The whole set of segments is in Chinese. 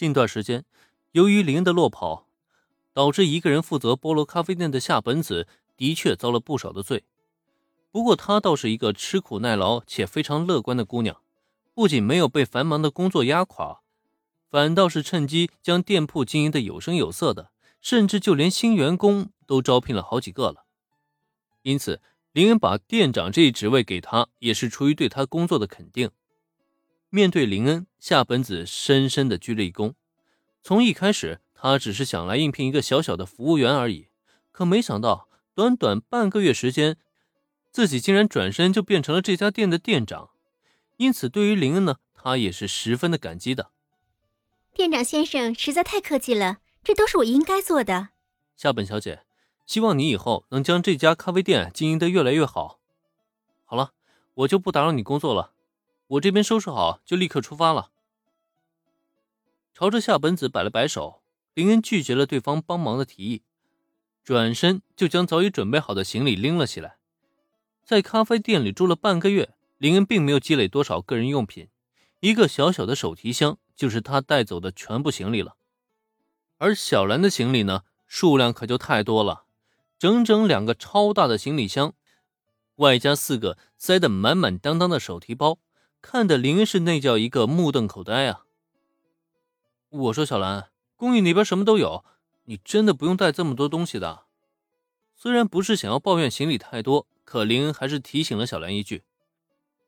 近段时间，由于林恩的落跑，导致一个人负责菠萝咖啡店的夏本子的确遭了不少的罪。不过她倒是一个吃苦耐劳且非常乐观的姑娘，不仅没有被繁忙的工作压垮，反倒是趁机将店铺经营的有声有色的，甚至就连新员工都招聘了好几个了。因此，林恩把店长这一职位给他，也是出于对他工作的肯定。面对林恩，夏本子深深的鞠了一躬。从一开始，他只是想来应聘一个小小的服务员而已，可没想到，短短半个月时间，自己竟然转身就变成了这家店的店长。因此，对于林恩呢，他也是十分的感激的。店长先生实在太客气了，这都是我应该做的。夏本小姐，希望你以后能将这家咖啡店经营的越来越好。好了，我就不打扰你工作了。我这边收拾好，就立刻出发了。朝着夏本子摆了摆手，林恩拒绝了对方帮忙的提议，转身就将早已准备好的行李拎了起来。在咖啡店里住了半个月，林恩并没有积累多少个人用品，一个小小的手提箱就是他带走的全部行李了。而小兰的行李呢，数量可就太多了，整整两个超大的行李箱，外加四个塞得满满当当的手提包。看的林恩是那叫一个目瞪口呆啊！我说小兰，公寓那边什么都有，你真的不用带这么多东西的。虽然不是想要抱怨行李太多，可林恩还是提醒了小兰一句。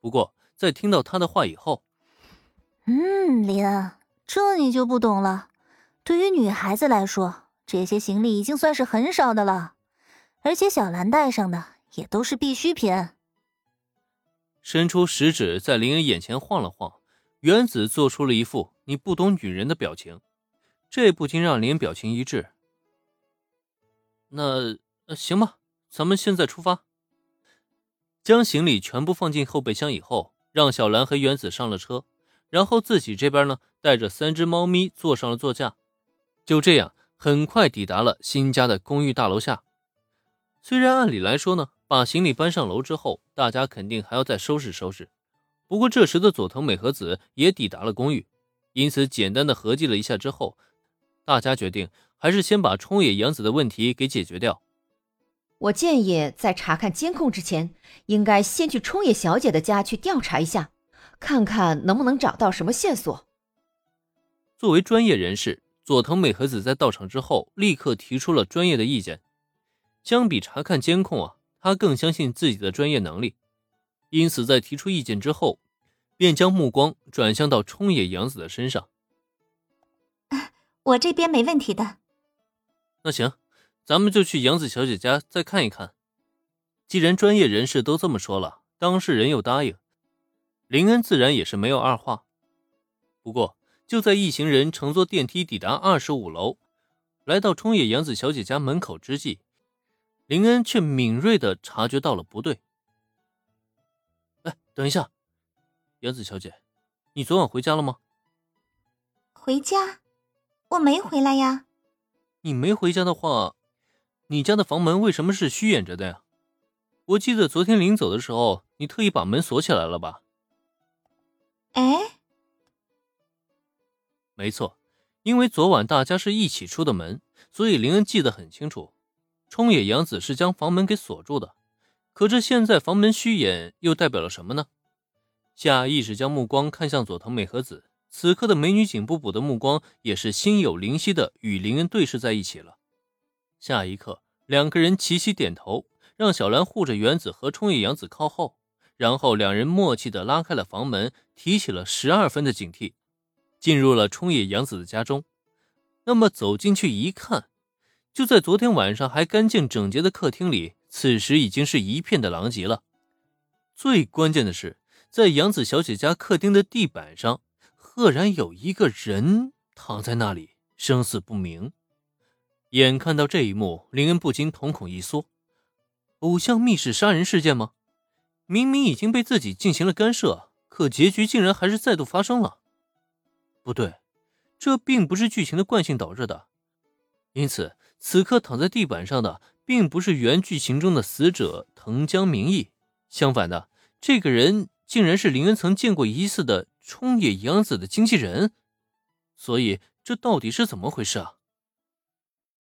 不过在听到他的话以后，嗯，林恩，这你就不懂了。对于女孩子来说，这些行李已经算是很少的了，而且小兰带上的也都是必需品。伸出食指在林恩眼前晃了晃，原子做出了一副“你不懂女人”的表情，这不禁让林恩表情一滞。那呃行吧，咱们现在出发。将行李全部放进后备箱以后，让小兰和原子上了车，然后自己这边呢，带着三只猫咪坐上了座驾，就这样很快抵达了新家的公寓大楼下。虽然按理来说呢。把行李搬上楼之后，大家肯定还要再收拾收拾。不过这时的佐藤美和子也抵达了公寓，因此简单的合计了一下之后，大家决定还是先把冲野洋子的问题给解决掉。我建议在查看监控之前，应该先去冲野小姐的家去调查一下，看看能不能找到什么线索。作为专业人士，佐藤美和子在到场之后，立刻提出了专业的意见。相比查看监控啊。他更相信自己的专业能力，因此在提出意见之后，便将目光转向到冲野洋子的身上。我这边没问题的。那行，咱们就去杨子小姐家再看一看。既然专业人士都这么说了，当事人又答应，林恩自然也是没有二话。不过，就在一行人乘坐电梯抵达二十五楼，来到冲野洋子小姐家门口之际。林恩却敏锐的察觉到了不对。哎，等一下，杨子小姐，你昨晚回家了吗？回家？我没回来呀。你没回家的话，你家的房门为什么是虚掩着的呀？我记得昨天临走的时候，你特意把门锁起来了吧？哎，没错，因为昨晚大家是一起出的门，所以林恩记得很清楚。冲野洋子是将房门给锁住的，可这现在房门虚掩又代表了什么呢？下意识将目光看向佐藤美和子，此刻的美女警不补的目光也是心有灵犀的与林恩对视在一起了。下一刻，两个人齐齐点头，让小兰护着原子和冲野洋子靠后，然后两人默契的拉开了房门，提起了十二分的警惕，进入了冲野洋子的家中。那么走进去一看。就在昨天晚上还干净整洁的客厅里，此时已经是一片的狼藉了。最关键的是，在杨子小姐家客厅的地板上，赫然有一个人躺在那里，生死不明。眼看到这一幕，林恩不禁瞳孔一缩：偶像密室杀人事件吗？明明已经被自己进行了干涉，可结局竟然还是再度发生了。不对，这并不是剧情的惯性导致的，因此。此刻躺在地板上的，并不是原剧情中的死者藤江明义，相反的，这个人竟然是林恩曾见过一次的冲野洋子的经纪人。所以，这到底是怎么回事啊？